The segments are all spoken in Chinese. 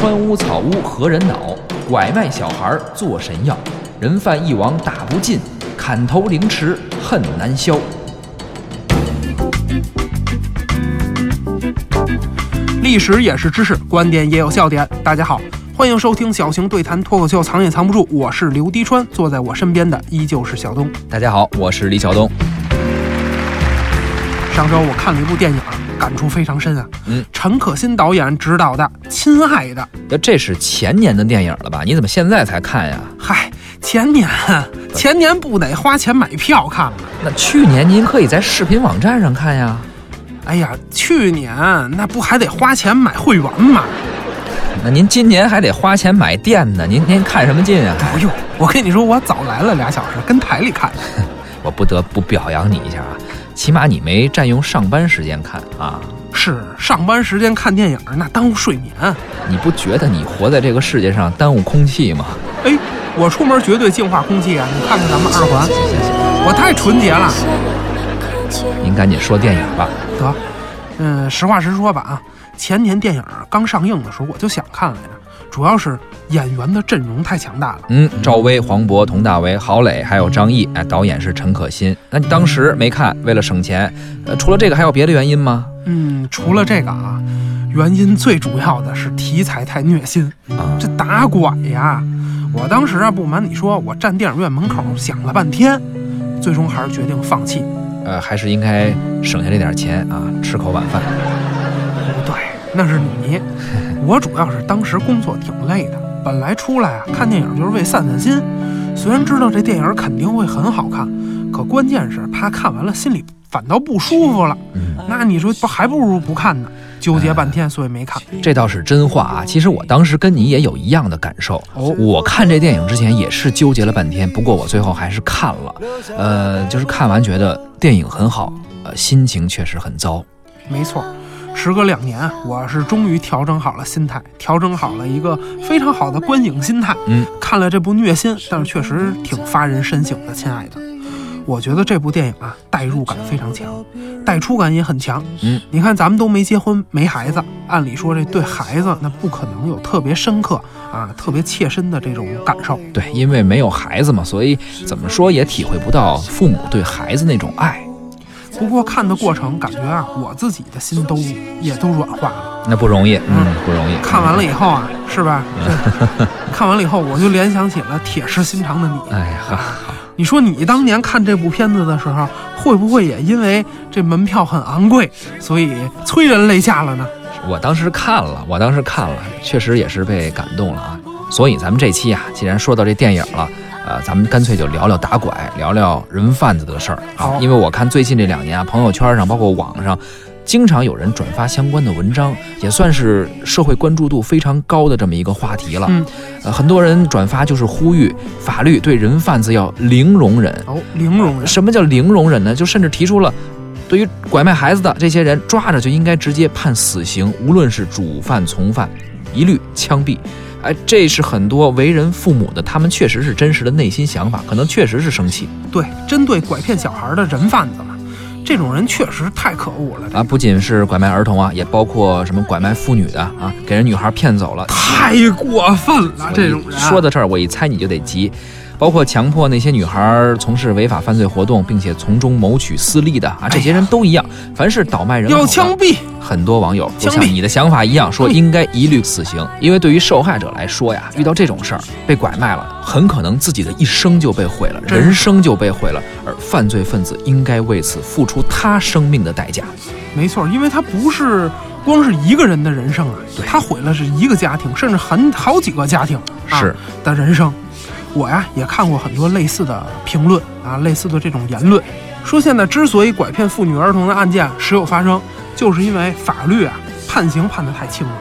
川屋草屋何人恼？拐卖小孩做神药。人犯一网打不尽，砍头凌迟恨难消。历史也是知识，观点也有笑点。大家好，欢迎收听小型对谈脱口秀，藏也藏不住。我是刘迪川，坐在我身边的依旧是小东。大家好，我是李晓东。上周我看了一部电影，感触非常深啊。嗯，陈可辛导演执导的《亲爱的》。那这是前年的电影了吧？你怎么现在才看呀？嗨，前年，前年不得花钱买票看吗？那去年您可以在视频网站上看呀。哎呀，去年那不还得花钱买会员吗？那您今年还得花钱买电呢。您您看什么劲啊？不用，我跟你说，我早来了俩小时，跟台里看。我不得不表扬你一下啊，起码你没占用上班时间看啊。是上班时间看电影，那耽误睡眠。你不觉得你活在这个世界上耽误空气吗？哎，我出门绝对净化空气啊！你看看咱们二环，我太纯洁了。您赶紧说电影吧。得，嗯，实话实说吧啊，前年电影刚上映的时候我就想看来着，主要是演员的阵容太强大了。嗯，赵薇、黄渤、佟大为、郝蕾，还有张译，哎，导演是陈可辛。那你当时没看，为了省钱，呃，除了这个还有别的原因吗？嗯，除了这个啊，原因最主要的是题材太虐心啊，这打拐呀！我当时啊，不瞒你说，我站电影院门口想了半天，最终还是决定放弃。呃，还是应该省下这点钱啊，吃口晚饭。那是你。我主要是当时工作挺累的，本来出来啊看电影就是为散散心。虽然知道这电影肯定会很好看，可关键是怕看完了心里反倒不舒服了。嗯，那你说不还不如不看呢？纠结半天，所以没看。这倒是真话啊！其实我当时跟你也有一样的感受。哦，我看这电影之前也是纠结了半天，不过我最后还是看了。呃，就是看完觉得电影很好，呃，心情确实很糟。没错，时隔两年，我是终于调整好了心态，调整好了一个非常好的观影心态。嗯，看了这部虐心，但是确实挺发人深省的，亲爱的。我觉得这部电影啊，代入感非常强，带出感也很强。嗯，你看咱们都没结婚，没孩子，按理说这对孩子那不可能有特别深刻啊、特别切身的这种感受。对，因为没有孩子嘛，所以怎么说也体会不到父母对孩子那种爱。不过看的过程，感觉啊，我自己的心都也都软化了。那不容易，嗯，不容易。看完了以后啊，是吧？这看完了以后，我就联想起了铁石心肠的你。哎呀，好你说你当年看这部片子的时候，会不会也因为这门票很昂贵，所以催人泪下了呢？我当时看了，我当时看了，确实也是被感动了啊。所以咱们这期啊，既然说到这电影了，呃，咱们干脆就聊聊打拐，聊聊人贩子的事儿啊。好因为我看最近这两年啊，朋友圈上包括网上，经常有人转发相关的文章，也算是社会关注度非常高的这么一个话题了。嗯，呃，很多人转发就是呼吁法律对人贩子要零容忍。哦，零容忍。什么叫零容忍呢？就甚至提出了，对于拐卖孩子的这些人，抓着就应该直接判死刑，无论是主犯从犯，一律枪毙。哎，这是很多为人父母的，他们确实是真实的内心想法，可能确实是生气对，针对拐骗小孩的人贩子嘛，这种人确实太可恶了，啊！不仅是拐卖儿童啊，也包括什么拐卖妇女的啊，给人女孩骗走了，太过分了。这种说到这儿，我一猜你就得急。包括强迫那些女孩从事违法犯罪活动，并且从中谋取私利的啊，这些人都一样，凡是倒卖人口的要枪毙。很多网友都枪毙像你的想法一样，说应该一律死刑。因为对于受害者来说呀，遇到这种事儿，被拐卖了，很可能自己的一生就被毁了，人生就被毁了，而犯罪分子应该为此付出他生命的代价。没错，因为他不是光是一个人的人生啊，他毁了是一个家庭，甚至很好几个家庭啊是的人生。我呀也看过很多类似的评论啊，类似的这种言论，说现在之所以拐骗妇女儿童的案件时有发生，就是因为法律啊判刑判得太轻了。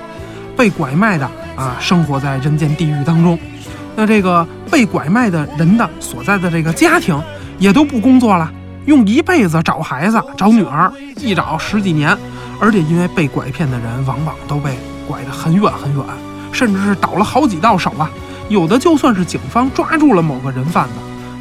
被拐卖的啊，生活在人间地狱当中。那这个被拐卖的人的所在的这个家庭也都不工作了，用一辈子找孩子、找女儿，一找十几年，而且因为被拐骗的人往往都被拐得很远很远，甚至是倒了好几道手啊。有的就算是警方抓住了某个人贩子，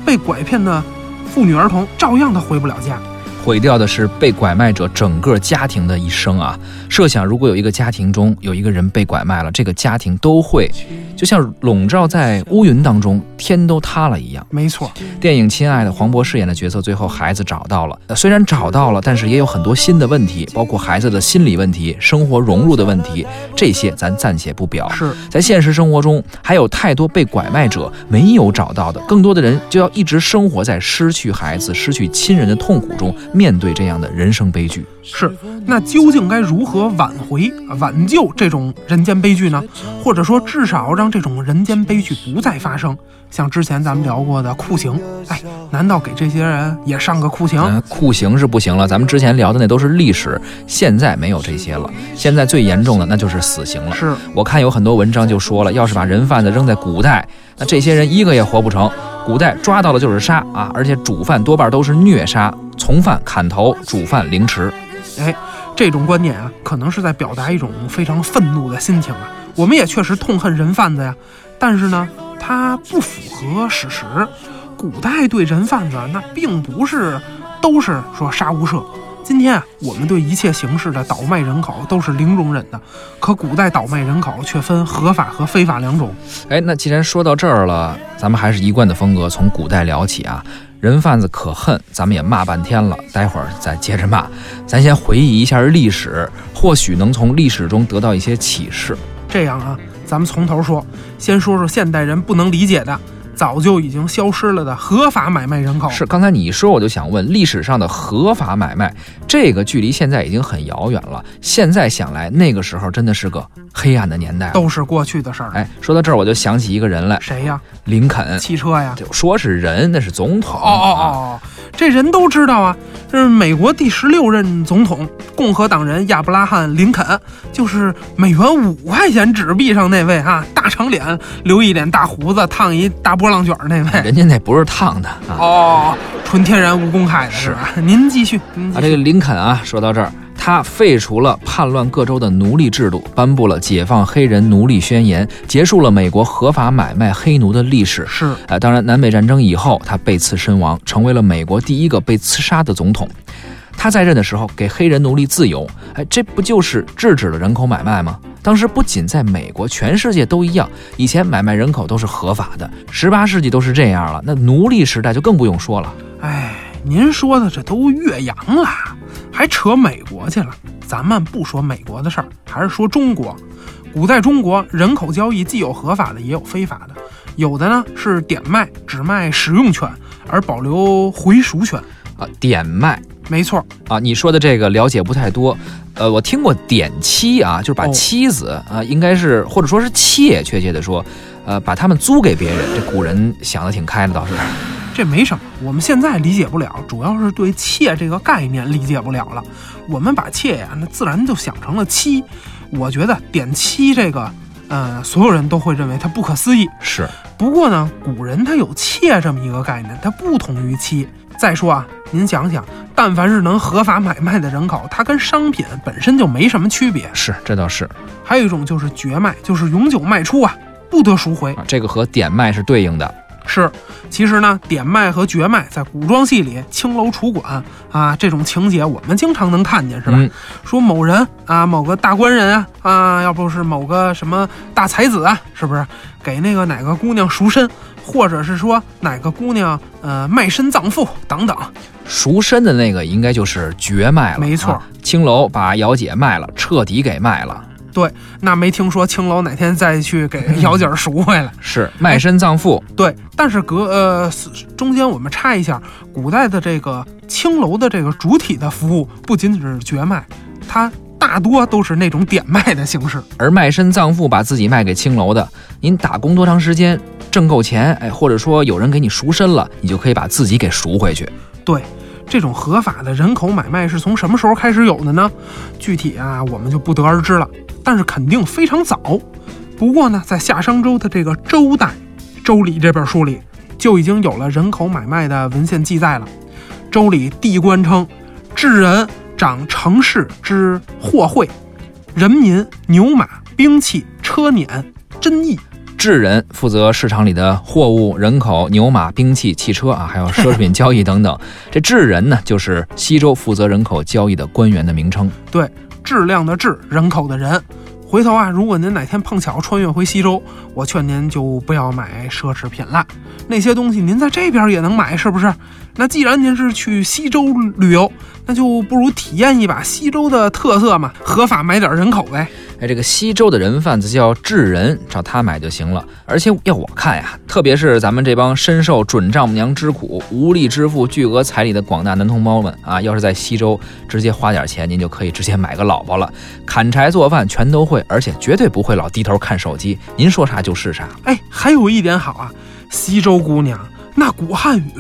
被拐骗的妇女儿童照样他回不了家。毁掉的是被拐卖者整个家庭的一生啊！设想，如果有一个家庭中有一个人被拐卖了，这个家庭都会就像笼罩在乌云当中，天都塌了一样。没错，电影《亲爱的》，黄渤饰演的角色，最后孩子找到了，虽然找到了，但是也有很多新的问题，包括孩子的心理问题、生活融入的问题，这些咱暂且不表。是在现实生活中，还有太多被拐卖者没有找到的，更多的人就要一直生活在失去孩子、失去亲人的痛苦中。面对这样的人生悲剧，是那究竟该如何挽回、挽救这种人间悲剧呢？或者说，至少让这种人间悲剧不再发生？像之前咱们聊过的酷刑，哎，难道给这些人也上个酷刑？酷刑是不行了，咱们之前聊的那都是历史，现在没有这些了。现在最严重的那就是死刑了。是我看有很多文章就说了，要是把人贩子扔在古代，那这些人一个也活不成。古代抓到了就是杀啊，而且主犯多半都是虐杀，从犯砍头，主犯凌迟。哎，这种观点啊，可能是在表达一种非常愤怒的心情啊。我们也确实痛恨人贩子呀，但是呢，它不符合史实。古代对人贩子那并不是都是说杀无赦。今天啊，我们对一切形式的倒卖人口都是零容忍的，可古代倒卖人口却分合法和非法两种。哎，那既然说到这儿了，咱们还是一贯的风格，从古代聊起啊。人贩子可恨，咱们也骂半天了，待会儿再接着骂。咱先回忆一下历史，或许能从历史中得到一些启示。这样啊，咱们从头说，先说说现代人不能理解的。早就已经消失了的合法买卖人口是刚才你一说，我就想问，历史上的合法买卖，这个距离现在已经很遥远了。现在想来，那个时候真的是个黑暗的年代，都是过去的事儿。哎，说到这儿，我就想起一个人来，谁呀？林肯。汽车呀？就说是人，那是总统。哦哦哦，这人都知道啊，这是美国第十六任总统，共和党人亚伯拉罕·林肯，就是美元五块钱纸币上那位啊，大长脸，留一脸大胡子，烫一大波。浪卷那位，人家那不是烫的啊！哦，纯天然无公害的是吧？您继续啊，这个林肯啊，说到这儿，他废除了叛乱各州的奴隶制度，颁布了解放黑人奴隶宣言，结束了美国合法买卖黑奴的历史。是啊，当然，南北战争以后，他被刺身亡，成为了美国第一个被刺杀的总统。他在任的时候给黑人奴隶自由，哎，这不就是制止了人口买卖吗？当时不仅在美国，全世界都一样。以前买卖人口都是合法的，十八世纪都是这样了，那奴隶时代就更不用说了。哎，您说的这都岳阳了，还扯美国去了？咱们不说美国的事儿，还是说中国。古代中国人口交易既有合法的，也有非法的。有的呢是点卖，只卖使用权，而保留回赎权。啊，点卖，没错啊。你说的这个了解不太多。呃，我听过点妻啊，就是把妻子啊，应该是或者说是妾，确切的说，呃，把他们租给别人。这古人想的挺开的，倒是。这没什么，我们现在理解不了，主要是对妾这个概念理解不了了。我们把妾呀，那自然就想成了妻。我觉得点妻这个，呃，所有人都会认为它不可思议。是。不过呢，古人他有妾这么一个概念，它不同于妻。再说啊，您想想，但凡是能合法买卖的人口，它跟商品本身就没什么区别。是，这倒是。还有一种就是绝卖，就是永久卖出啊，不得赎回。这个和点卖是对应的。是，其实呢，点卖和绝卖在古装戏里，青楼楚馆啊，这种情节我们经常能看见，是吧？说某人啊，某个大官人啊，啊，要不是某个什么大才子啊，是不是给那个哪个姑娘赎身？或者是说哪个姑娘呃卖身葬父等等，赎身的那个应该就是绝卖了。没错，青楼把姚姐卖了，彻底给卖了。对，那没听说青楼哪天再去给 姚姐赎回来。是卖身葬父。对，但是隔呃中间我们插一下，古代的这个青楼的这个主体的服务不仅仅是绝卖，它。大多都是那种点卖的形式，而卖身葬父把自己卖给青楼的，您打工多长时间挣够钱，哎，或者说有人给你赎身了，你就可以把自己给赎回去。对，这种合法的人口买卖是从什么时候开始有的呢？具体啊，我们就不得而知了。但是肯定非常早。不过呢，在夏商周的这个周代，《周礼》这本书里就已经有了人口买卖的文献记载了。《周礼》地官称：“智人掌城市之货会，人民、牛马、兵器、车辇、珍异。”智人负责市场里的货物、人口、牛马、兵器、汽车啊，还有奢侈品交易等等。这智人呢，就是西周负责人口交易的官员的名称。对，质量的质，人口的人。回头啊，如果您哪天碰巧穿越回西周，我劝您就不要买奢侈品了，那些东西您在这边也能买，是不是？那既然您是去西周旅游，那就不如体验一把西周的特色嘛，合法买点人口呗。哎，这个西周的人贩子叫智人，找他买就行了。而且要我看呀，特别是咱们这帮深受准丈母娘之苦、无力支付巨额彩礼的广大男同胞们啊，要是在西周直接花点钱，您就可以直接买个老婆了，砍柴做饭全都会，而且绝对不会老低头看手机。您说啥就是啥。哎，还有一点好啊，西周姑娘。那古汉语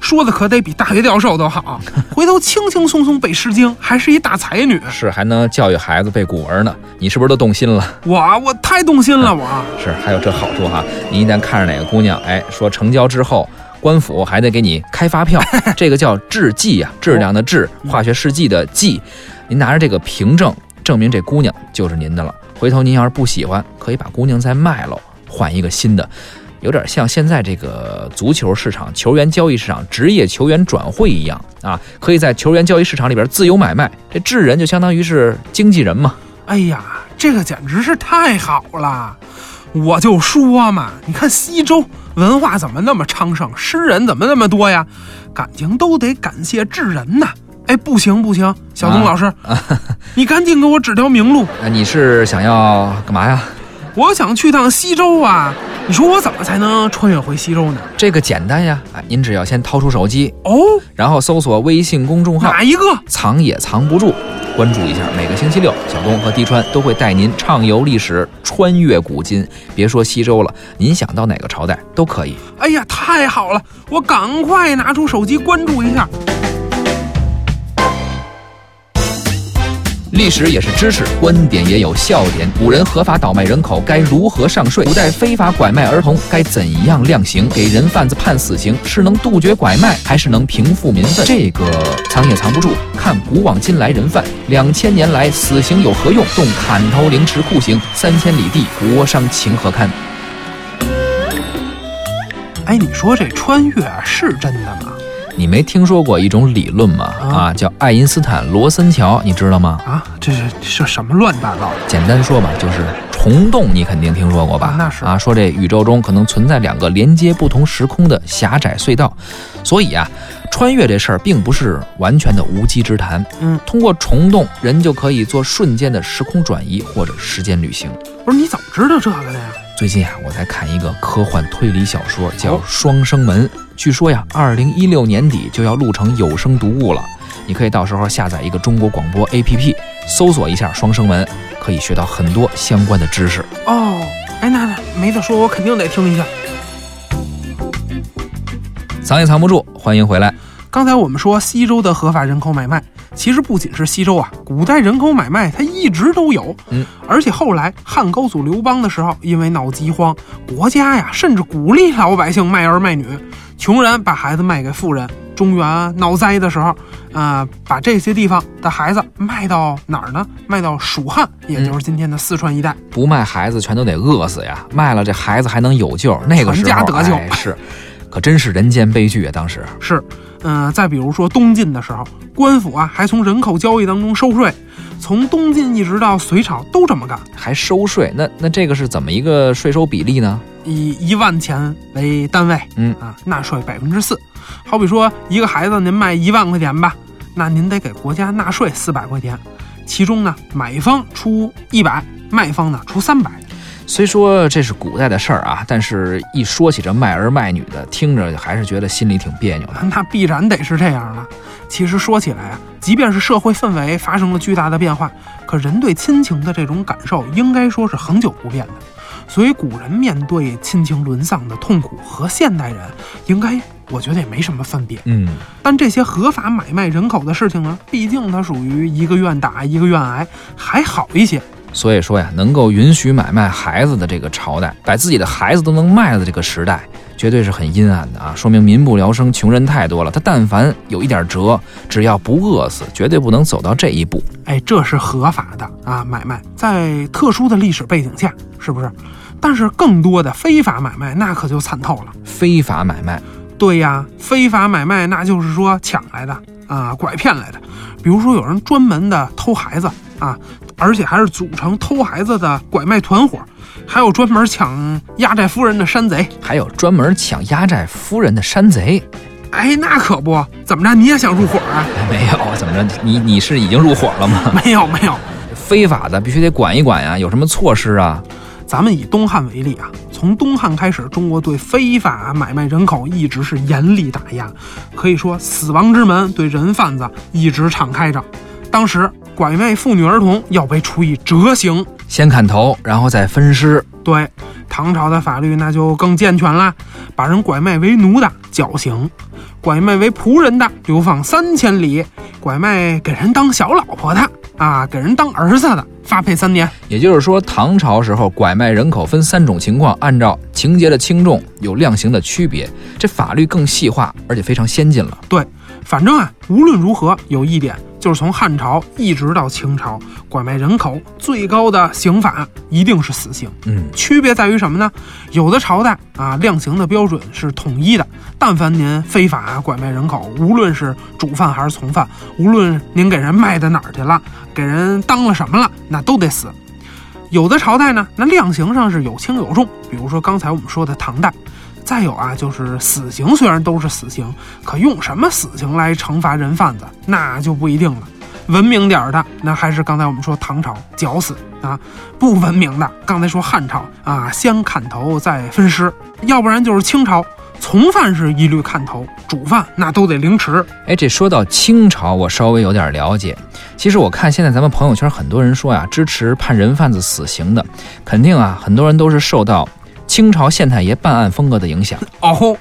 说的可得比大学教授都好，回头轻轻松松背《诗经》，还是一大才女，是还能教育孩子背古文呢。你是不是都动心了？我我太动心了，我 是还有这好处哈。你一旦看着哪个姑娘，哎，说成交之后，官府还得给你开发票，这个叫制剂呀，质量的质，化学试剂的剂。您拿着这个凭证，证明这姑娘就是您的了。回头您要是不喜欢，可以把姑娘再卖了，换一个新的。有点像现在这个足球市场、球员交易市场、职业球员转会一样啊，可以在球员交易市场里边自由买卖。这智人就相当于是经纪人嘛。哎呀，这个简直是太好了！我就说嘛，你看西周文化怎么那么昌盛，诗人怎么那么多呀？感情都得感谢智人呐！哎，不行不行，小东老师，你赶紧给我指条明路。你是想要干嘛呀？我想去趟西周啊！你说我怎么才能穿越回西周呢？这个简单呀！哎，您只要先掏出手机哦，然后搜索微信公众号哪一个？藏也藏不住，关注一下。每个星期六，小东和滴川都会带您畅游历史，穿越古今。别说西周了，您想到哪个朝代都可以。哎呀，太好了！我赶快拿出手机关注一下。历史也是知识，观点也有笑点。古人合法倒卖人口该如何上税？古代非法拐卖儿童该怎样量刑？给人贩子判死刑是能杜绝拐卖，还是能平复民愤？这个藏也藏不住。看古往今来人贩，两千年来死刑有何用？动砍头、凌迟、酷刑，三千里地国殇情何堪？哎，你说这穿越是真的吗？你没听说过一种理论吗？啊，叫爱因斯坦罗森桥，你知道吗？啊，这是是什么乱七八糟？简单说吧，就是虫洞，你肯定听说过吧？那是啊，说这宇宙中可能存在两个连接不同时空的狭窄隧道，所以啊，穿越这事儿并不是完全的无稽之谈。嗯，通过虫洞，人就可以做瞬间的时空转移或者时间旅行。不是你怎么知道这个的呀？最近啊，我在看一个科幻推理小说，叫《双生门》。据说呀，二零一六年底就要录成有声读物了。你可以到时候下载一个中国广播 APP，搜索一下《双生门》，可以学到很多相关的知识。哦，哎，那那没得说，我肯定得听一下。藏也藏不住，欢迎回来。刚才我们说西周的合法人口买卖。其实不仅是西周啊，古代人口买卖它一直都有。嗯，而且后来汉高祖刘邦的时候，因为闹饥荒，国家呀甚至鼓励老百姓卖儿卖女，穷人把孩子卖给富人。中原闹灾的时候，啊，把这些地方的孩子卖到哪儿呢？卖到蜀汉，也就是今天的四川一带。不卖孩子全都得饿死呀，卖了这孩子还能有救。那个时候，全家得救是，可真是人间悲剧啊！当时是。嗯，再比如说东晋的时候，官府啊还从人口交易当中收税，从东晋一直到隋朝都这么干，还收税。那那这个是怎么一个税收比例呢？以一万钱为单位，嗯啊，纳税百分之四。好比说一个孩子您卖一万块钱吧，那您得给国家纳税四百块钱，其中呢买方出一百，卖方呢出三百。虽说这是古代的事儿啊，但是一说起这卖儿卖女的，听着还是觉得心里挺别扭的。那必然得是这样了。其实说起来啊，即便是社会氛围发生了巨大的变化，可人对亲情的这种感受应该说是恒久不变的。所以古人面对亲情沦丧的痛苦和现代人，应该我觉得也没什么分别。嗯，但这些合法买卖人口的事情呢，毕竟它属于一个愿打一个愿挨，还好一些。所以说呀，能够允许买卖孩子的这个朝代，把自己的孩子都能卖了的这个时代，绝对是很阴暗的啊！说明民不聊生，穷人太多了。他但凡有一点辙，只要不饿死，绝对不能走到这一步。哎，这是合法的啊，买卖在特殊的历史背景下，是不是？但是更多的非法买卖，那可就惨透了。非法买卖，对呀，非法买卖那就是说抢来的啊，拐骗来的。比如说有人专门的偷孩子啊。而且还是组成偷孩子的拐卖团伙，还有专门抢压寨夫人的山贼，还有专门抢压寨夫人的山贼。哎，那可不，怎么着你也想入伙啊？没有，怎么着你你是已经入伙了吗？没有没有，非法的必须得管一管呀。有什么措施啊？咱们以东汉为例啊，从东汉开始，中国对非法买卖人口一直是严厉打压，可以说死亡之门对人贩子一直敞开着。当时。拐卖妇女儿童要被处以折刑，先砍头，然后再分尸。对，唐朝的法律那就更健全了，把人拐卖为奴的绞刑，拐卖为仆人的流放三千里，拐卖给人当小老婆的啊，给人当儿子的发配三年。也就是说，唐朝时候拐卖人口分三种情况，按照情节的轻重有量刑的区别，这法律更细化，而且非常先进了。对，反正啊，无论如何，有一点。就是从汉朝一直到清朝，拐卖人口最高的刑法一定是死刑。嗯，区别在于什么呢？有的朝代啊，量刑的标准是统一的。但凡您非法拐卖人口，无论是主犯还是从犯，无论您给人卖到哪儿去了，给人当了什么了，那都得死。有的朝代呢，那量刑上是有轻有重。比如说刚才我们说的唐代。再有啊，就是死刑，虽然都是死刑，可用什么死刑来惩罚人贩子，那就不一定了。文明点儿的，那还是刚才我们说唐朝绞死啊；不文明的，刚才说汉朝啊，先砍头再分尸；要不然就是清朝，从犯是一律砍头，主犯那都得凌迟。哎，这说到清朝，我稍微有点了解。其实我看现在咱们朋友圈很多人说呀，支持判人贩子死刑的，肯定啊，很多人都是受到。清朝县太爷办案风格的影响 哦，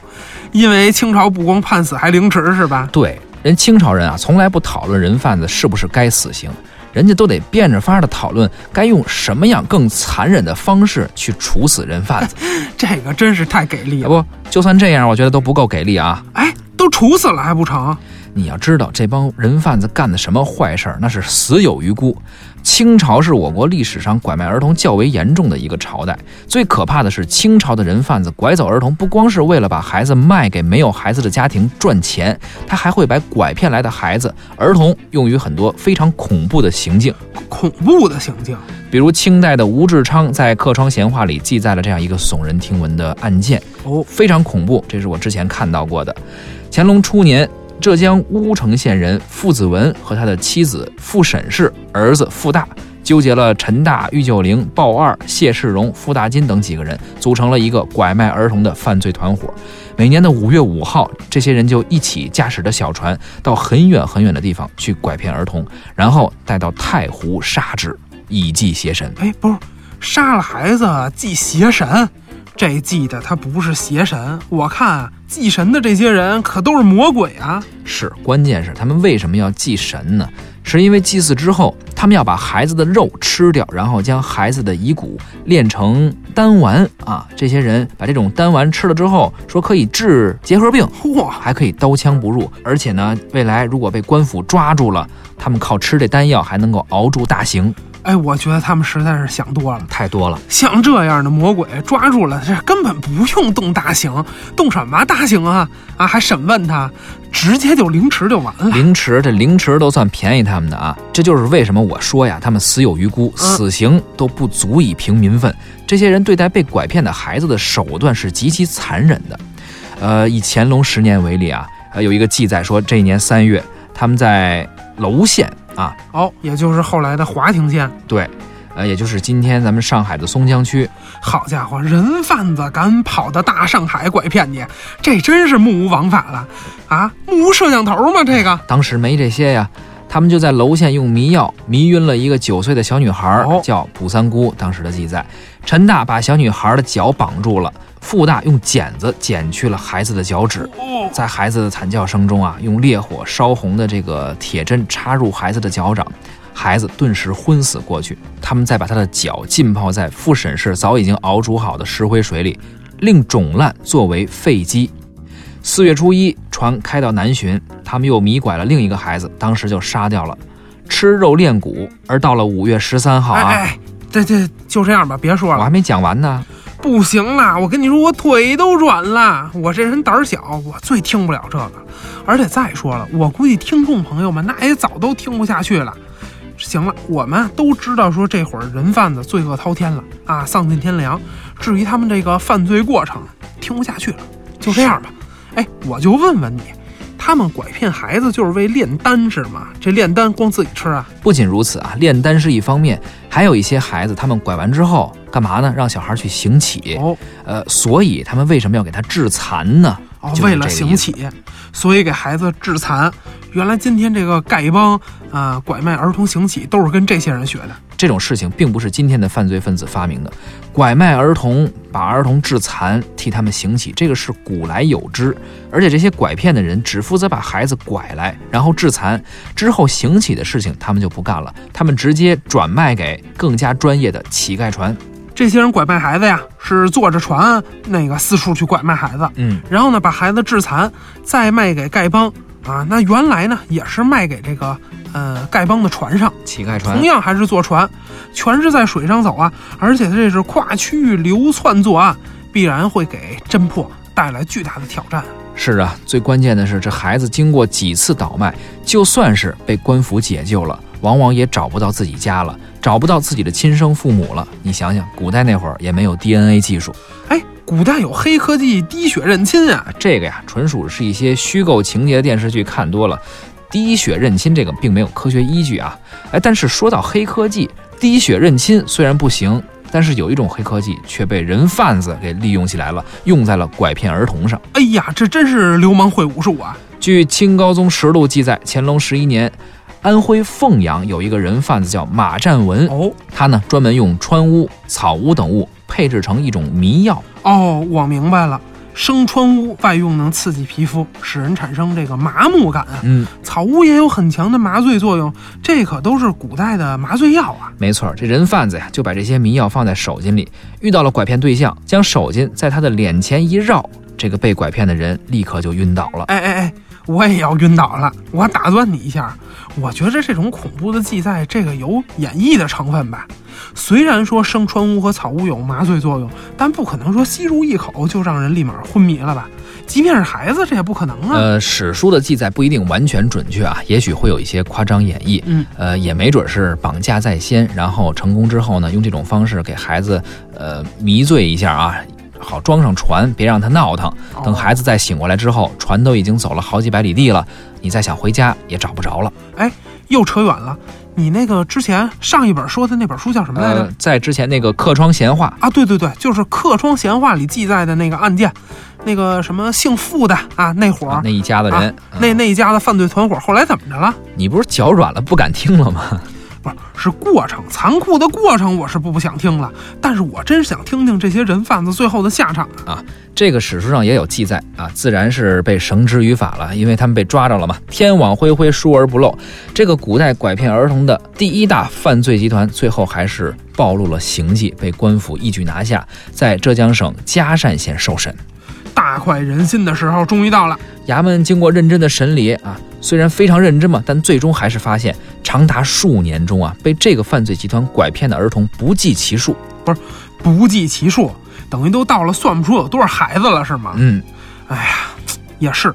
因为清朝不光判死还凌迟是吧？对，人清朝人啊，从来不讨论人贩子是不是该死刑，人家都得变着法的讨论该用什么样更残忍的方式去处死人贩子。这个真是太给力了！不，就算这样，我觉得都不够给力啊！哎，都处死了还不成？你要知道，这帮人贩子干的什么坏事儿，那是死有余辜。清朝是我国历史上拐卖儿童较为严重的一个朝代。最可怕的是，清朝的人贩子拐走儿童，不光是为了把孩子卖给没有孩子的家庭赚钱，他还会把拐骗来的孩子、儿童用于很多非常恐怖的行径。恐怖的行径，比如清代的吴志昌在《客窗闲话》里记载了这样一个耸人听闻的案件，哦，非常恐怖。这是我之前看到过的。乾隆初年。浙江乌城县人傅子文和他的妻子傅沈氏、儿子傅大，纠结了陈大、玉九龄、鲍二、谢世荣、傅大金等几个人，组成了一个拐卖儿童的犯罪团伙。每年的五月五号，这些人就一起驾驶着小船，到很远很远的地方去拐骗儿童，然后带到太湖杀之，以祭邪神。哎，不是，杀了孩子祭邪神。这祭的他不是邪神，我看祭神的这些人可都是魔鬼啊！是，关键是他们为什么要祭神呢？是因为祭祀之后，他们要把孩子的肉吃掉，然后将孩子的遗骨炼成丹丸啊！这些人把这种丹丸吃了之后，说可以治结核病，嚯，还可以刀枪不入，而且呢，未来如果被官府抓住了，他们靠吃这丹药还能够熬住大刑。哎，我觉得他们实在是想多了，太多了。像这样的魔鬼抓住了，这根本不用动大刑，动什么大刑啊？啊，还审问他，直接就凌迟就完了。凌迟，这凌迟都算便宜他们的啊！这就是为什么我说呀，他们死有余辜，死刑都不足以平民愤。这些人对待被拐骗的孩子的手段是极其残忍的。呃，以乾隆十年为例啊，呃，有一个记载说，这一年三月，他们在娄县。啊，哦，也就是后来的华亭县，对，呃，也就是今天咱们上海的松江区。好家伙，人贩子敢跑到大上海拐骗你，这真是目无王法了啊！目无摄像头吗？这个当时没这些呀，他们就在楼县用迷药迷晕了一个九岁的小女孩，叫卜三姑。当时的记载，陈大把小女孩的脚绑住了。傅大用剪子剪去了孩子的脚趾，在孩子的惨叫声中啊，用烈火烧红的这个铁针插入孩子的脚掌，孩子顿时昏死过去。他们再把他的脚浸泡在傅沈氏早已经熬煮好的石灰水里，令肿烂作为废鸡。四月初一，船开到南浔，他们又迷拐了另一个孩子，当时就杀掉了，吃肉练骨。而到了五月十三号啊，哎哎，这这就这样吧，别说了，我还没讲完呢。不行啦！我跟你说，我腿都软了。我这人胆儿小，我最听不了这个。而且再说了，我估计听众朋友们那也早都听不下去了。行了，我们都知道说这会儿人贩子罪恶滔天了啊，丧尽天良。至于他们这个犯罪过程，听不下去了，就这样吧。哎，我就问问你，他们拐骗孩子就是为炼丹是吗？这炼丹光自己吃啊？不仅如此啊，炼丹是一方面，还有一些孩子他们拐完之后干嘛呢？让小孩去行乞。哦呃，所以他们为什么要给他致残呢？哦就，为了行乞，所以给孩子致残。原来今天这个丐帮啊、拐卖儿童行乞都是跟这些人学的。这种事情并不是今天的犯罪分子发明的，拐卖儿童、把儿童致残、替他们行乞，这个是古来有之。而且这些拐骗的人只负责把孩子拐来，然后致残，之后行乞的事情他们就不干了，他们直接转卖给更加专业的乞丐船。这些人拐卖孩子呀，是坐着船那个四处去拐卖孩子，嗯，然后呢把孩子致残，再卖给丐帮啊。那原来呢也是卖给这个呃丐帮的船上，乞丐船同样还是坐船，全是在水上走啊，而且这是跨区域流窜作案，必然会给侦破带来巨大的挑战。是啊，最关键的是，这孩子经过几次倒卖，就算是被官府解救了，往往也找不到自己家了，找不到自己的亲生父母了。你想想，古代那会儿也没有 DNA 技术，哎，古代有黑科技滴血认亲啊，这个呀，纯属是一些虚构情节的电视剧看多了。滴血认亲这个并没有科学依据啊。哎，但是说到黑科技，滴血认亲虽然不行，但是有一种黑科技却被人贩子给利用起来了，用在了拐骗儿童上。哎呀，这真是流氓会武术啊！据《清高宗实录》记载，乾隆十一年，安徽凤阳有一个人贩子叫马占文，哦他呢专门用川乌、草乌等物配制成一种迷药，哦，我明白了。生川乌外用能刺激皮肤，使人产生这个麻木感啊。嗯，草乌也有很强的麻醉作用，这可都是古代的麻醉药啊。没错，这人贩子呀就把这些迷药放在手巾里，遇到了拐骗对象，将手巾在他的脸前一绕，这个被拐骗的人立刻就晕倒了。哎哎哎，我也要晕倒了。我打断你一下，我觉得这种恐怖的记载，这个有演绎的成分吧。虽然说生川乌和草乌有麻醉作用，但不可能说吸入一口就让人立马昏迷了吧？即便是孩子，这也不可能啊。呃，史书的记载不一定完全准确啊，也许会有一些夸张演绎。嗯，呃，也没准是绑架在先，然后成功之后呢，用这种方式给孩子呃迷醉一下啊，好装上船，别让他闹腾。等孩子再醒过来之后，船都已经走了好几百里地了，你再想回家也找不着了。哎，又扯远了。你那个之前上一本说的那本书叫什么来着？呃，在之前那个客窗闲话，啊，对对对，就是《客窗闲话》里记载的那个案件，那个什么姓傅的啊，那伙儿、那一家子人，啊那嗯那一家的犯罪团伙，后来怎么着了？你不是脚软了不敢听了吗？不是，是过程，残酷的过程，我是不不想听了。但是我真想听听这些人贩子最后的下场啊！这个史书上也有记载啊，自然是被绳之于法了，因为他们被抓着了嘛。天网恢恢，疏而不漏。这个古代拐骗儿童的第一大犯罪集团，最后还是暴露了行迹，被官府一举拿下，在浙江省嘉善县受审。大快人心的时候终于到了。衙门经过认真的审理啊，虽然非常认真嘛，但最终还是发现，长达数年中啊，被这个犯罪集团拐骗的儿童不计其数。不是不计其数，等于都到了算不出有多少孩子了，是吗？嗯，哎呀，也是。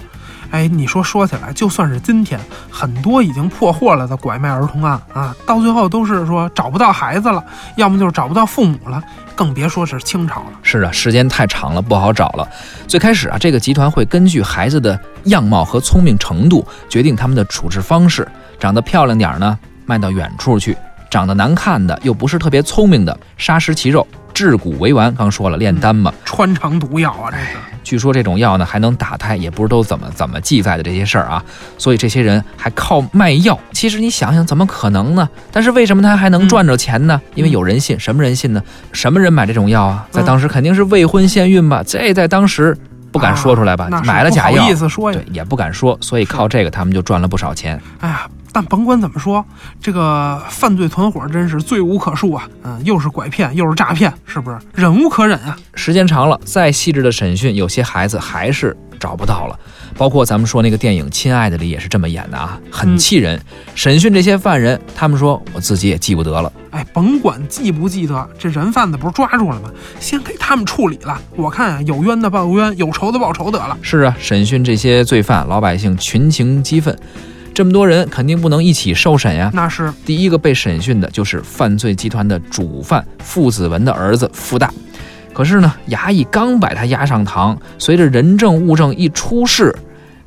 哎，你说说起来，就算是今天，很多已经破获了的拐卖儿童案啊，到最后都是说找不到孩子了，要么就是找不到父母了，更别说是清朝了。是啊，时间太长了，不好找了。最开始啊，这个集团会根据孩子的样貌和聪明程度决定他们的处置方式。长得漂亮点儿呢，卖到远处去；长得难看的又不是特别聪明的，杀食其肉，治骨为丸。刚说了炼丹嘛，穿肠毒药啊，这是。据说这种药呢还能打胎，也不知都怎么怎么记载的这些事儿啊。所以这些人还靠卖药。其实你想想，怎么可能呢？但是为什么他还能赚着钱呢？因为有人信，什么人信呢？什么人买这种药啊？在当时肯定是未婚先孕吧？这在当时不敢说出来吧，买了假药意，思说呀对，。也不敢说，所以靠这个他们就赚了不少钱。哎呀，但甭管怎么说，这个犯罪团伙真是罪无可恕啊！嗯，又是拐骗，又是诈骗，是不是忍无可忍啊？时间长了，再细致的审讯，有些孩子还是找不到了。包括咱们说那个电影《亲爱的》里也是这么演的啊，很气人。审讯这些犯人，他们说我自己也记不得了。哎，甭管记不记得，这人贩子不是抓住了吗？先给他们处理了。我看啊，有冤的报冤，有仇的报仇得了。是啊，审讯这些罪犯，老百姓群情激愤，这么多人肯定不能一起受审呀。那是第一个被审讯的就是犯罪集团的主犯傅子文的儿子傅大。可是呢，衙役刚把他押上堂，随着人证物证一出示，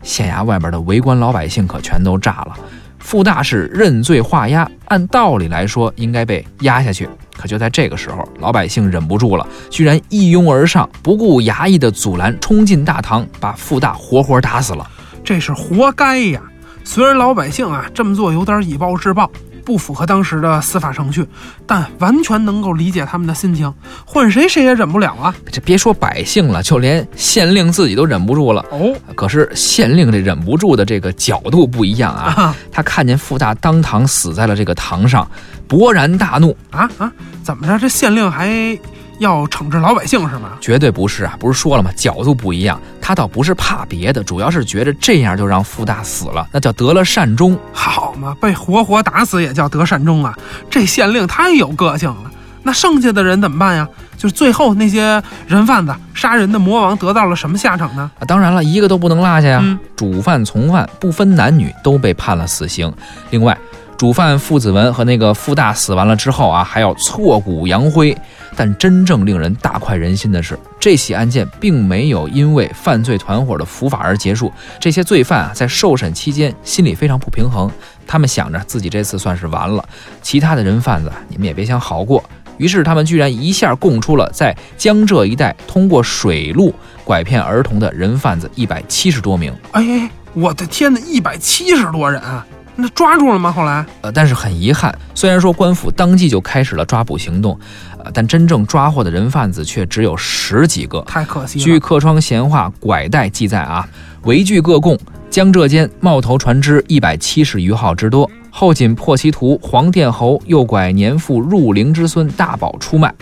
县衙外边的围观老百姓可全都炸了。傅大是认罪画押，按道理来说应该被压下去。可就在这个时候，老百姓忍不住了，居然一拥而上，不顾衙役的阻拦，冲进大堂，把傅大活活打死了。这是活该呀！虽然老百姓啊这么做有点以暴制暴，不符合当时的司法程序，但完全能够理解他们的心情。换谁谁也忍不了啊！这别说百姓了，就连县令自己都忍不住了。哦可是县令这忍不住的这个角度不一样啊，啊他看见傅大当堂死在了这个堂上，勃然大怒。啊啊！怎么着？这县令还要惩治老百姓是吗？绝对不是啊，不是说了吗？角度不一样，他倒不是怕别的，主要是觉着这样就让傅大死了，那叫得了善终。好嘛，被活活打死也叫得善终啊！这县令太有个性了。那剩下的人怎么办呀？就是最后那些人贩子、杀人的魔王得到了什么下场呢？啊，当然了，一个都不能落下呀。嗯主犯、从犯不分男女都被判了死刑。另外，主犯傅子文和那个傅大死完了之后啊，还要挫骨扬灰。但真正令人大快人心的是，这起案件并没有因为犯罪团伙的伏法而结束。这些罪犯啊，在受审期间心里非常不平衡，他们想着自己这次算是完了，其他的人贩子你们也别想好过。于是他们居然一下供出了在江浙一带通过水路拐骗儿童的人贩子一百七十多名。哎，我的天哪，一百七十多人啊！那抓住了吗？后来呃，但是很遗憾，虽然说官府当即就开始了抓捕行动，呃，但真正抓获的人贩子却只有十几个。太可惜了据。客窗闲话拐带记载啊，围据各供，江浙间冒头船只一百七十余号之多。后仅破其图黄殿侯诱拐年富入陵之孙大宝出卖，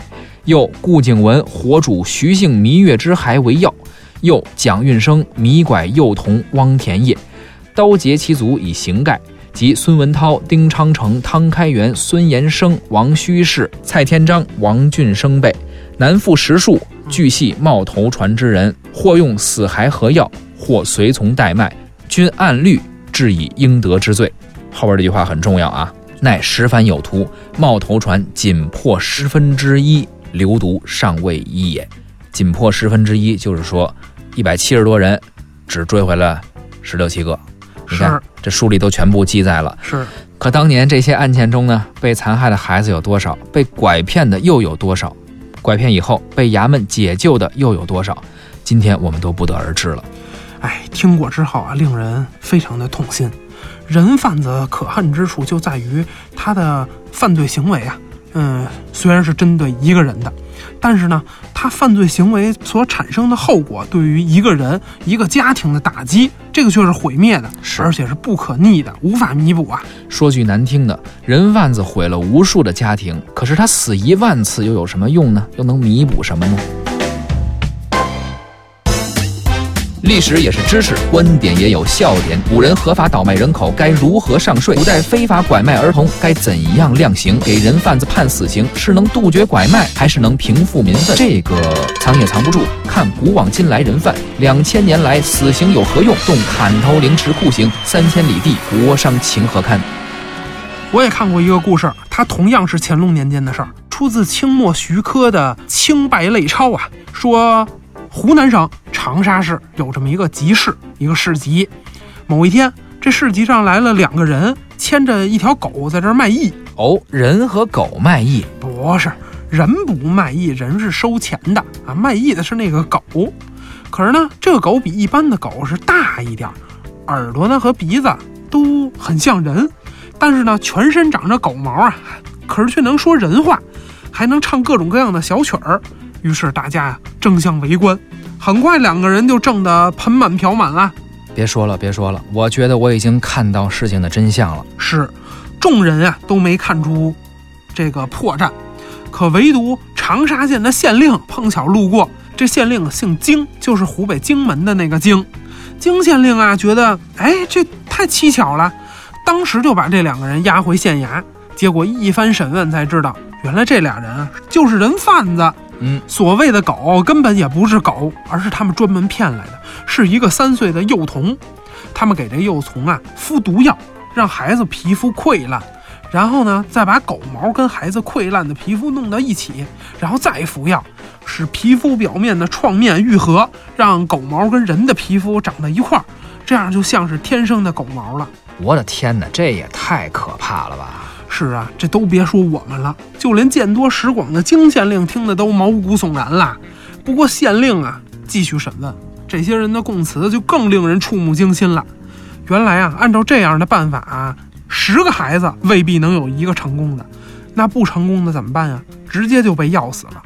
又顾景文火煮徐姓弥月之孩为药，又蒋运生迷拐幼童汪田业，刀截其足以行盖。及孙文涛、丁昌成、汤开元、孙延生、王虚士、蔡天章、王俊生辈，南赴十数，俱系冒头船之人，或用死孩合药，或随从代卖，均按律治以应得之罪。后边这句话很重要啊，乃十番有图，冒头船仅破十分之一，流毒尚未一也。仅破十分之一，就是说一百七十多人，只追回了十六七个。你看是，这书里都全部记载了。是，可当年这些案件中呢，被残害的孩子有多少？被拐骗的又有多少？拐骗以后被衙门解救的又有多少？今天我们都不得而知了。哎，听过之后啊，令人非常的痛心。人贩子可恨之处就在于他的犯罪行为啊，嗯，虽然是针对一个人的，但是呢，他犯罪行为所产生的后果对于一个人、一个家庭的打击，这个却是毁灭的，是而且是不可逆的，无法弥补啊。说句难听的，人贩子毁了无数的家庭，可是他死一万次又有什么用呢？又能弥补什么呢？历史也是知识，观点也有笑点。古人合法倒卖人口该如何上税？古代非法拐卖儿童该怎样量刑？给人贩子判死刑是能杜绝拐卖，还是能平复民愤？这个藏也藏不住。看古往今来人贩，两千年来死刑有何用？动砍头、凌迟、酷刑，三千里地，国伤情何堪？我也看过一个故事，它同样是乾隆年间的事儿，出自清末徐科的《清败类钞》啊，说湖南省长沙市有这么一个集市，一个市集。某一天，这市集上来了两个人，牵着一条狗在这儿卖艺。哦，人和狗卖艺，不是，人不卖艺，人是收钱的啊，卖艺的是那个狗。可是呢，这个狗比一般的狗是大一点儿，耳朵呢和鼻子都很像人，但是呢，全身长着狗毛啊，可是却能说人话，还能唱各种各样的小曲儿。于是大家呀争相围观。很快两个人就挣得盆满瓢满了。别说了，别说了，我觉得我已经看到事情的真相了。是，众人啊都没看出这个破绽，可唯独长沙县的县令碰巧路过。这县令姓荆，就是湖北荆门的那个荆。荆县令啊觉得，哎，这太蹊跷了，当时就把这两个人押回县衙。结果一番审问才知道，原来这俩人啊就是人贩子。嗯，所谓的狗根本也不是狗，而是他们专门骗来的，是一个三岁的幼童。他们给这幼童啊敷毒药，让孩子皮肤溃烂，然后呢再把狗毛跟孩子溃烂的皮肤弄到一起，然后再服药，使皮肤表面的创面愈合，让狗毛跟人的皮肤长在一块儿，这样就像是天生的狗毛了。我的天哪，这也太可怕了吧！是啊，这都别说我们了，就连见多识广的京县令听得都毛骨悚然了。不过县令啊，继续审问这些人的供词，就更令人触目惊心了。原来啊，按照这样的办法啊，十个孩子未必能有一个成功的，那不成功的怎么办呀？直接就被药死了。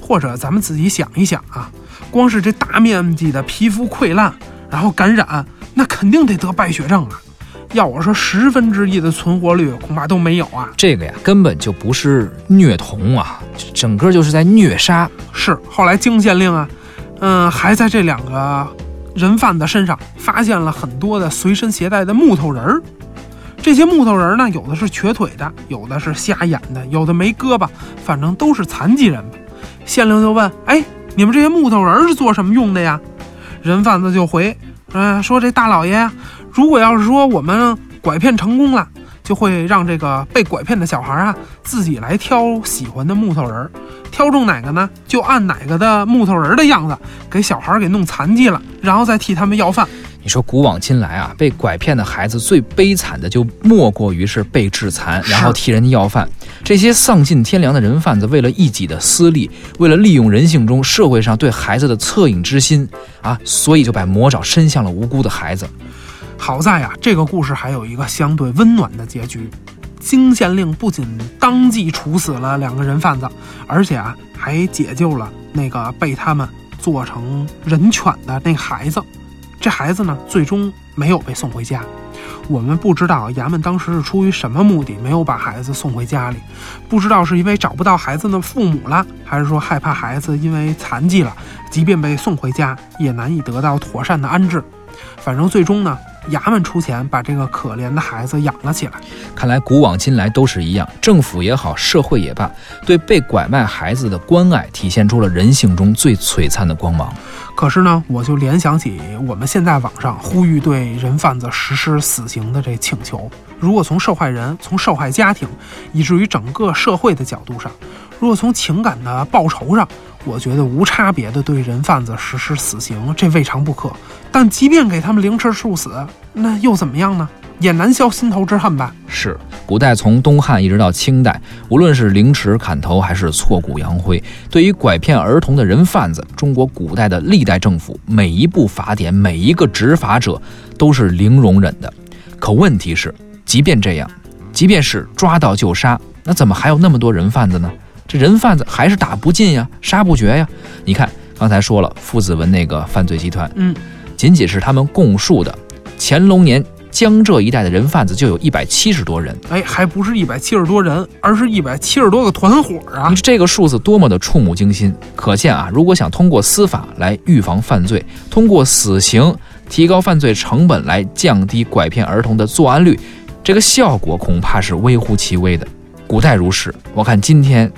或者咱们自己想一想啊，光是这大面积的皮肤溃烂，然后感染，那肯定得得败血症啊。要我说，十分之一的存活率恐怕都没有啊！这个呀，根本就不是虐童啊，整个就是在虐杀。是后来京县令啊，嗯，还在这两个人贩子身上发现了很多的随身携带的木头人儿。这些木头人呢，有的是瘸腿的，有的是瞎眼的，有的没胳膊，反正都是残疾人。县令就问：“哎，你们这些木头人是做什么用的呀？”人贩子就回：“嗯，说这大老爷呀。”如果要是说我们拐骗成功了，就会让这个被拐骗的小孩啊自己来挑喜欢的木头人，挑中哪个呢，就按哪个的木头人的样子给小孩给弄残疾了，然后再替他们要饭。你说古往今来啊，被拐骗的孩子最悲惨的就莫过于是被致残，然后替人家要饭。这些丧尽天良的人贩子，为了一己的私利，为了利用人性中社会上对孩子的恻隐之心啊，所以就把魔爪伸向了无辜的孩子。好在呀，这个故事还有一个相对温暖的结局。京县令不仅当即处死了两个人贩子，而且啊，还解救了那个被他们做成人犬的那孩子。这孩子呢，最终没有被送回家。我们不知道衙门当时是出于什么目的没有把孩子送回家里，不知道是因为找不到孩子的父母了，还是说害怕孩子因为残疾了，即便被送回家也难以得到妥善的安置。反正最终呢。衙门出钱把这个可怜的孩子养了起来。看来古往今来都是一样，政府也好，社会也罢，对被拐卖孩子的关爱体现出了人性中最璀璨的光芒。可是呢，我就联想起我们现在网上呼吁对人贩子实施死刑的这请求。如果从受害人、从受害家庭，以至于整个社会的角度上，如果从情感的报酬上，我觉得无差别的对人贩子实施死刑，这未尝不可。但即便给他们凌迟处死，那又怎么样呢？也难消心头之恨吧。是，古代从东汉一直到清代，无论是凌迟砍头还是挫骨扬灰，对于拐骗儿童的人贩子，中国古代的历代政府每一部法典、每一个执法者都是零容忍的。可问题是，即便这样，即便是抓到就杀，那怎么还有那么多人贩子呢？这人贩子还是打不尽呀，杀不绝呀。你看，刚才说了傅子文那个犯罪集团，嗯，仅仅是他们供述的乾隆年江浙一带的人贩子就有一百七十多人。哎，还不是一百七十多人，而是一百七十多个团伙啊！你这个数字多么的触目惊心！可见啊，如果想通过司法来预防犯罪，通过死刑提高犯罪成本来降低拐骗儿童的作案率，这个效果恐怕是微乎其微的。古代如是，我看今天。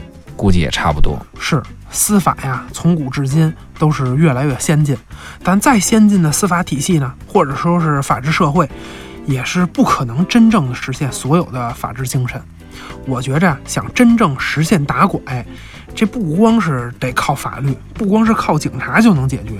估计也差不多是司法呀，从古至今都是越来越先进，但再先进的司法体系呢，或者说是法治社会，也是不可能真正的实现所有的法治精神。我觉着想真正实现打拐，这不光是得靠法律，不光是靠警察就能解决，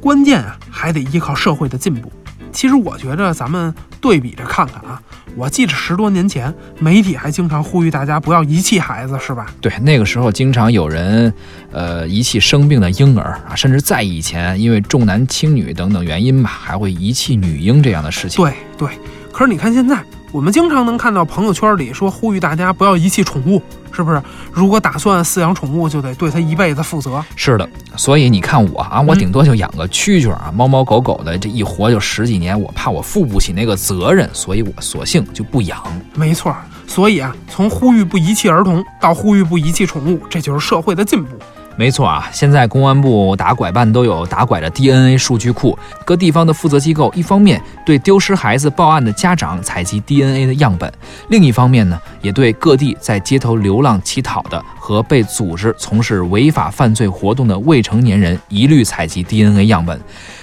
关键啊还得依靠社会的进步。其实我觉着咱们对比着看看啊，我记得十多年前媒体还经常呼吁大家不要遗弃孩子，是吧？对，那个时候经常有人，呃，遗弃生病的婴儿啊，甚至在以前因为重男轻女等等原因吧，还会遗弃女婴这样的事情。对对，可是你看现在，我们经常能看到朋友圈里说呼吁大家不要遗弃宠物，是不是？如果打算饲养宠物，就得对它一辈子负责。是的，所以你看我啊，我嗯顶多就养个蛐蛐儿啊，猫猫狗狗的，这一活就十几年，我怕我负不起那个责任，所以我索性就不养。没错，所以啊，从呼吁不遗弃儿童到呼吁不遗弃宠物，这就是社会的进步。没错啊，现在公安部打拐办都有打拐的 DNA 数据库，各地方的负责机构一方面对丢失孩子报案的家长采集 DNA 的样本，另一方面呢，也对各地在街头流浪乞讨的和被组织从事违法犯罪活动的未成年人一律采集 DNA 样本，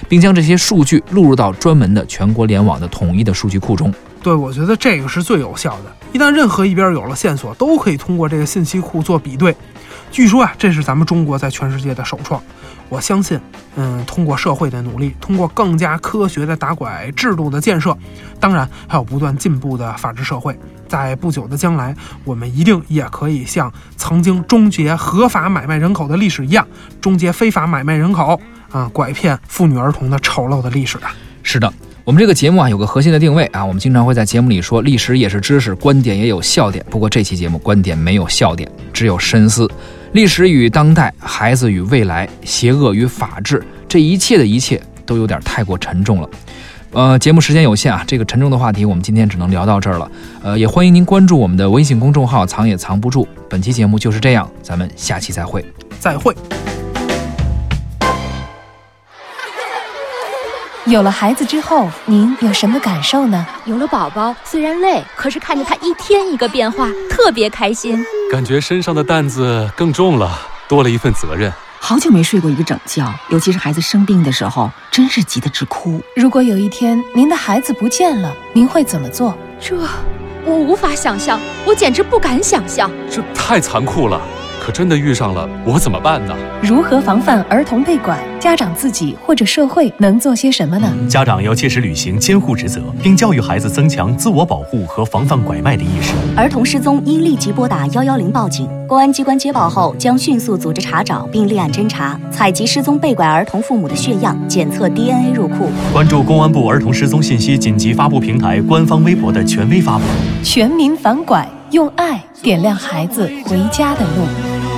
并将这些数据录入到专门的全国联网的统一的数据库中。对，我觉得这个是最有效的。一旦任何一边有了线索，都可以通过这个信息库做比对。据说啊，这是咱们中国在全世界的首创。我相信，嗯，通过社会的努力，通过更加科学的打拐制度的建设，当然还有不断进步的法治社会，在不久的将来，我们一定也可以像曾经终结合法买卖人口的历史一样，终结非法买卖人口啊，拐骗妇女儿童的丑陋的历史啊！是的，我们这个节目啊有个核心的定位啊，我们经常会在节目里说，历史也是知识，观点也有笑点。不过这期节目观点没有笑点，只有深思。历史与当代，孩子与未来，邪恶与法治，这一切的一切都有点太过沉重了。呃，节目时间有限啊，这个沉重的话题我们今天只能聊到这儿了。呃，也欢迎您关注我们的微信公众号“藏也藏不住”。本期节目就是这样，咱们下期再会。再会。有了孩子之后，您有什么感受呢？有了宝宝，虽然累，可是看着他一天一个变化，特别开心。感觉身上的担子更重了，多了一份责任。好久没睡过一个整觉，尤其是孩子生病的时候，真是急得直哭。如果有一天您的孩子不见了，您会怎么做？这，我无法想象，我简直不敢想象。这太残酷了，可真的遇上了，我怎么办呢？如何防范儿童被拐？家长自己或者社会能做些什么呢？家长要切实履行监护职责，并教育孩子增强自我保护和防范拐卖的意识。儿童失踪应立即拨打幺幺零报警，公安机关接报后将迅速组织查找并立案侦查，采集失踪被拐儿童父母的血样，检测 DNA 入库。关注公安部儿童失踪信息紧急发布平台官方微博的权威发布。全民反拐，用爱点亮孩子回家的路。